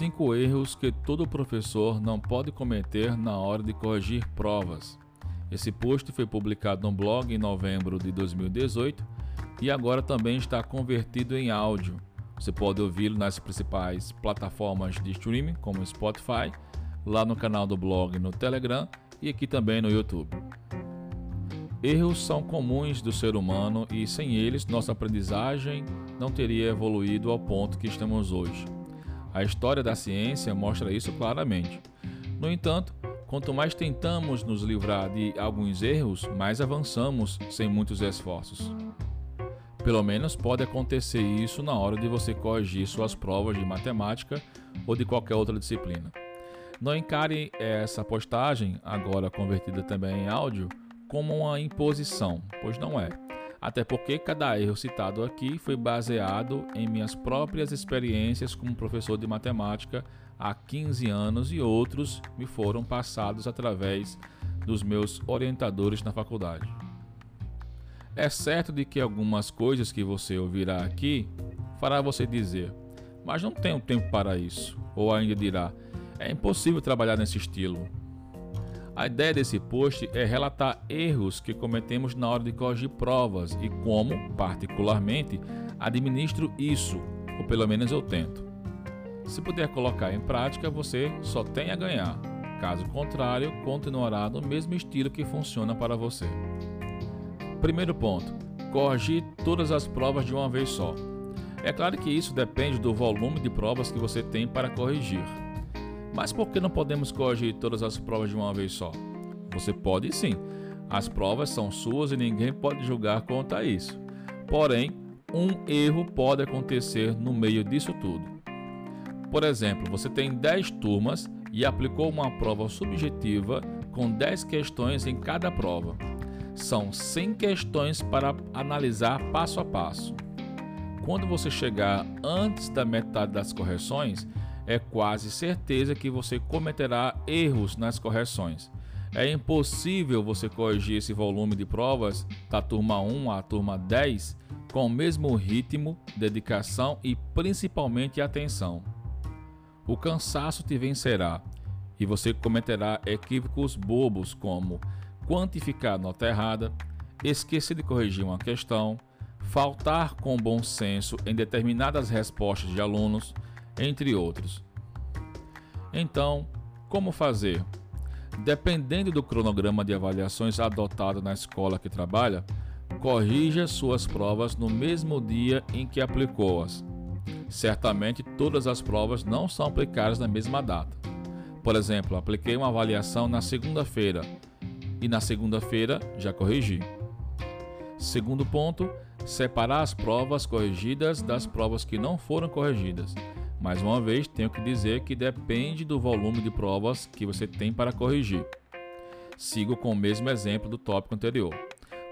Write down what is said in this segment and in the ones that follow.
5 erros que todo professor não pode cometer na hora de corrigir provas. Esse post foi publicado no blog em novembro de 2018 e agora também está convertido em áudio. Você pode ouvi-lo nas principais plataformas de streaming, como Spotify, lá no canal do blog no Telegram e aqui também no YouTube. Erros são comuns do ser humano e sem eles nossa aprendizagem não teria evoluído ao ponto que estamos hoje. A história da ciência mostra isso claramente. No entanto, quanto mais tentamos nos livrar de alguns erros, mais avançamos sem muitos esforços. Pelo menos pode acontecer isso na hora de você corrigir suas provas de matemática ou de qualquer outra disciplina. Não encare essa postagem, agora convertida também em áudio, como uma imposição, pois não é até porque cada erro citado aqui foi baseado em minhas próprias experiências como professor de matemática há 15 anos e outros me foram passados através dos meus orientadores na faculdade. É certo de que algumas coisas que você ouvirá aqui fará você dizer, mas não tenho tempo para isso, ou ainda dirá, é impossível trabalhar nesse estilo, a ideia desse post é relatar erros que cometemos na hora de corrigir provas e como, particularmente, administro isso, ou pelo menos eu tento. Se puder colocar em prática, você só tem a ganhar. Caso contrário, continuará no mesmo estilo que funciona para você. Primeiro ponto: corrigir todas as provas de uma vez só. É claro que isso depende do volume de provas que você tem para corrigir. Mas por que não podemos corrigir todas as provas de uma vez só? Você pode sim. As provas são suas e ninguém pode julgar quanto a isso. Porém, um erro pode acontecer no meio disso tudo. Por exemplo, você tem 10 turmas e aplicou uma prova subjetiva com 10 questões em cada prova. São 100 questões para analisar passo a passo. Quando você chegar antes da metade das correções, é quase certeza que você cometerá erros nas correções. É impossível você corrigir esse volume de provas da turma 1 à turma 10 com o mesmo ritmo, dedicação e principalmente atenção. O cansaço te vencerá e você cometerá equívocos bobos como quantificar nota errada, esquecer de corrigir uma questão, faltar com bom senso em determinadas respostas de alunos entre outros. Então, como fazer? Dependendo do cronograma de avaliações adotado na escola que trabalha, corrija suas provas no mesmo dia em que aplicou-as. Certamente todas as provas não são aplicadas na mesma data. Por exemplo, apliquei uma avaliação na segunda-feira e na segunda-feira já corrigi. Segundo ponto, separar as provas corrigidas das provas que não foram corrigidas. Mais uma vez, tenho que dizer que depende do volume de provas que você tem para corrigir. Sigo com o mesmo exemplo do tópico anterior.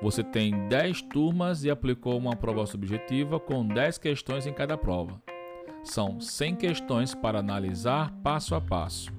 Você tem 10 turmas e aplicou uma prova subjetiva com 10 questões em cada prova. São 100 questões para analisar passo a passo.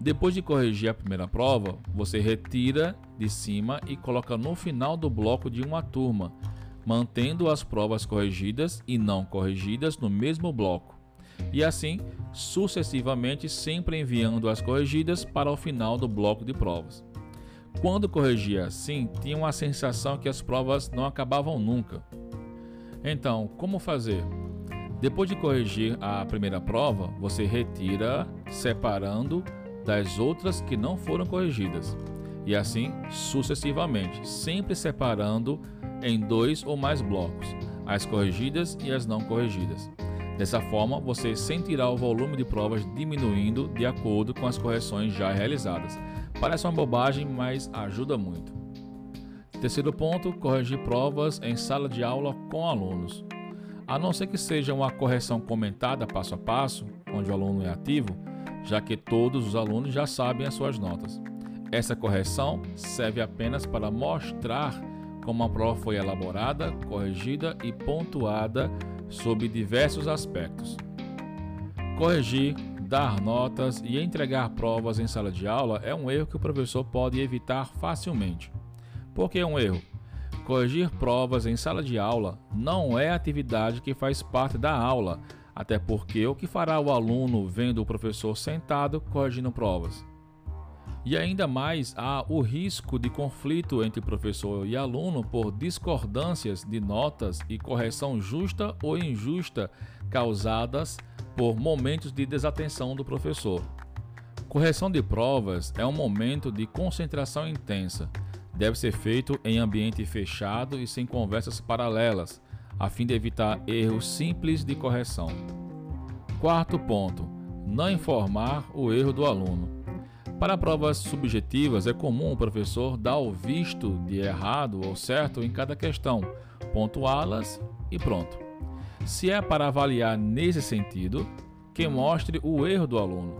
Depois de corrigir a primeira prova, você retira de cima e coloca no final do bloco de uma turma, mantendo as provas corrigidas e não corrigidas no mesmo bloco e assim sucessivamente, sempre enviando as corrigidas para o final do bloco de provas. Quando corrigia assim, tinha uma sensação que as provas não acabavam nunca. Então, como fazer? Depois de corrigir a primeira prova, você retira, separando das outras que não foram corrigidas, e assim sucessivamente, sempre separando em dois ou mais blocos, as corrigidas e as não corrigidas. Dessa forma, você sentirá o volume de provas diminuindo de acordo com as correções já realizadas. Parece uma bobagem, mas ajuda muito. Terceiro ponto: corrigir provas em sala de aula com alunos. A não ser que seja uma correção comentada passo a passo, onde o aluno é ativo, já que todos os alunos já sabem as suas notas. Essa correção serve apenas para mostrar como a prova foi elaborada, corrigida e pontuada sob diversos aspectos. Corrigir, dar notas e entregar provas em sala de aula é um erro que o professor pode evitar facilmente. Por que é um erro? Corrigir provas em sala de aula não é atividade que faz parte da aula, Até porque o que fará o aluno vendo o professor sentado corrigindo provas? E ainda mais há o risco de conflito entre professor e aluno por discordâncias de notas e correção justa ou injusta causadas por momentos de desatenção do professor. Correção de provas é um momento de concentração intensa. Deve ser feito em ambiente fechado e sem conversas paralelas, a fim de evitar erros simples de correção. Quarto ponto: não informar o erro do aluno. Para provas subjetivas, é comum o professor dar o visto de errado ou certo em cada questão, pontuá-las e pronto. Se é para avaliar nesse sentido, que mostre o erro do aluno.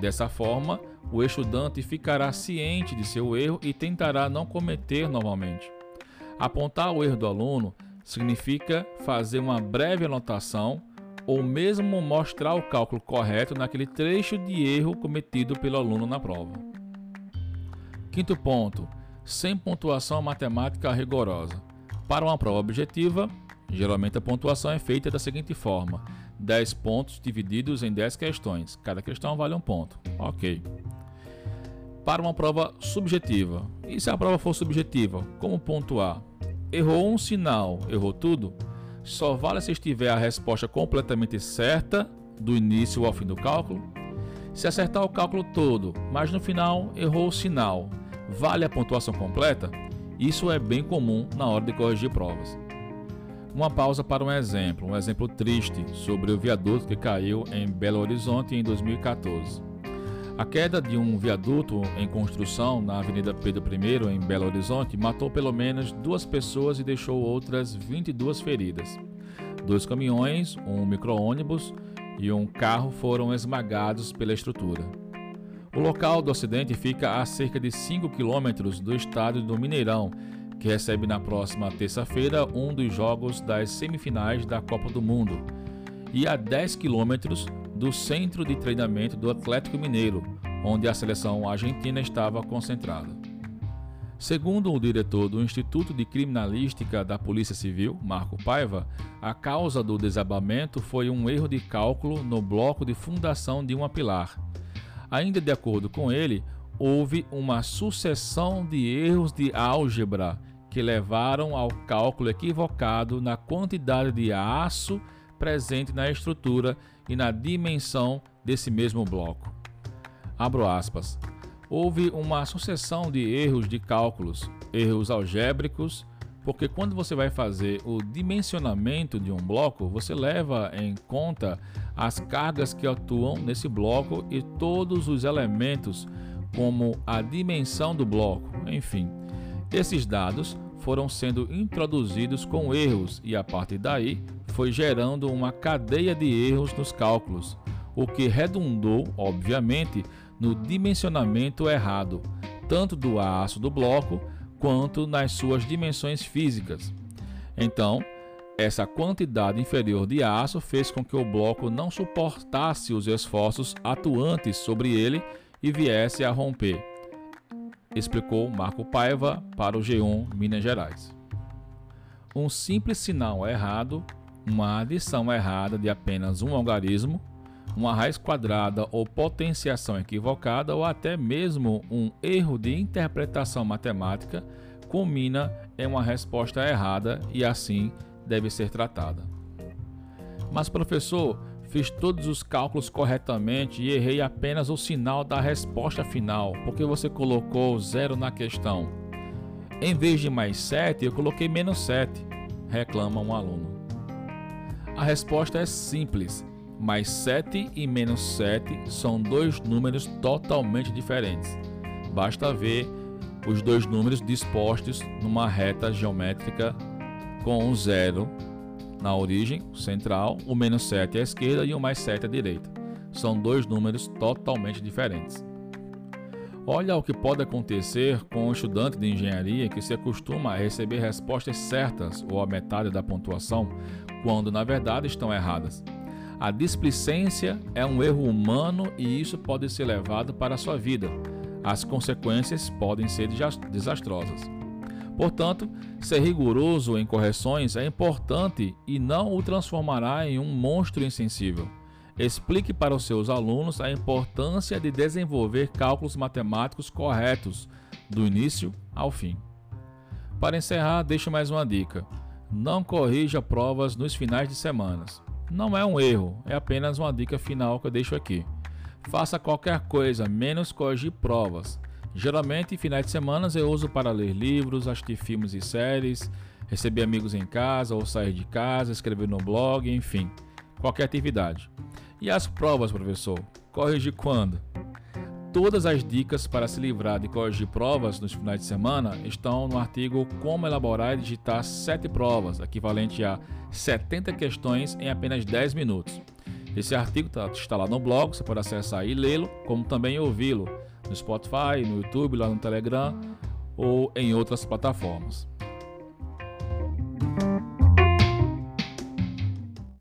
Dessa forma, o estudante ficará ciente de seu erro e tentará não cometer novamente. Apontar o erro do aluno significa fazer uma breve anotação ou mesmo mostrar o cálculo correto naquele trecho de erro cometido pelo aluno na prova. Quinto ponto: sem pontuação matemática rigorosa. Para uma prova objetiva, geralmente a pontuação é feita da seguinte forma: 10 pontos divididos em 10 questões. Cada questão vale um ponto. Ok. Para uma prova subjetiva. E se a prova for subjetiva, como pontuar? Errou um sinal, errou tudo? Só vale se estiver a resposta completamente certa, do início ao fim do cálculo. Se acertar o cálculo todo, mas no final errou o sinal, vale a pontuação completa? Isso é bem comum na hora de corrigir provas. Uma pausa para um exemplo, um exemplo triste sobre o viaduto que caiu em Belo Horizonte em 2014. A queda de um viaduto em construção na Avenida Pedro I, em Belo Horizonte, matou pelo menos duas pessoas e deixou outras 22 feridas. Dois caminhões, um micro-ônibus e um carro foram esmagados pela estrutura. O local do acidente fica a cerca de 5 quilômetros do estádio do Mineirão, que recebe na próxima terça-feira um dos jogos das semifinais da Copa do Mundo, e a 10 quilômetros do centro de treinamento do Atlético Mineiro, onde a seleção argentina estava concentrada. Segundo o diretor do Instituto de Criminalística da Polícia Civil, Marco Paiva, a causa do desabamento foi um erro de cálculo no bloco de fundação de uma pilar. Ainda de acordo com ele, houve uma sucessão de erros de álgebra que levaram ao cálculo equivocado na quantidade de aço presente na estrutura e na dimensão desse mesmo bloco. Abro aspas. Houve uma sucessão de erros de cálculos, erros algébricos, porque quando você vai fazer o dimensionamento de um bloco, você leva em conta as cargas que atuam nesse bloco e todos os elementos, como a dimensão do bloco, enfim. Esses dados foram sendo introduzidos com erros e a partir daí foi gerando uma cadeia de erros nos cálculos, o que redundou, obviamente, no dimensionamento errado, tanto do aço do bloco quanto nas suas dimensões físicas. Então, essa quantidade inferior de aço fez com que o bloco não suportasse os esforços atuantes sobre ele e viesse a romper, explicou Marco Paiva para o G1 Minas Gerais. Um simples sinal errado uma adição errada de apenas um algarismo, uma raiz quadrada ou potenciação equivocada ou até mesmo um erro de interpretação matemática culmina em uma resposta errada e assim deve ser tratada. Mas professor, fiz todos os cálculos corretamente e errei apenas o sinal da resposta final, porque você colocou zero na questão. Em vez de mais 7, eu coloquei menos 7, reclama um aluno. A resposta é simples. Mais 7 e menos 7 são dois números totalmente diferentes. Basta ver os dois números dispostos numa reta geométrica com um zero na origem central, o menos 7 à esquerda e o mais 7 à direita. São dois números totalmente diferentes. Olha o que pode acontecer com um estudante de engenharia que se acostuma a receber respostas certas ou a metade da pontuação, quando na verdade estão erradas. A displicência é um erro humano e isso pode ser levado para a sua vida. As consequências podem ser desastrosas. Portanto, ser rigoroso em correções é importante e não o transformará em um monstro insensível. Explique para os seus alunos a importância de desenvolver cálculos matemáticos corretos, do início ao fim. Para encerrar, deixo mais uma dica: não corrija provas nos finais de semanas. Não é um erro, é apenas uma dica final que eu deixo aqui. Faça qualquer coisa, menos corrigir provas. Geralmente, finais de semana eu uso para ler livros, assistir filmes e séries, receber amigos em casa ou sair de casa, escrever no blog, enfim, qualquer atividade. E as provas, professor? Corrigir quando? Todas as dicas para se livrar de corrigir provas nos finais de semana estão no artigo Como elaborar e digitar 7 provas, equivalente a 70 questões em apenas 10 minutos. Esse artigo tá, está lá no blog, você pode acessar e lê-lo, como também ouvi-lo no Spotify, no YouTube, lá no Telegram ou em outras plataformas.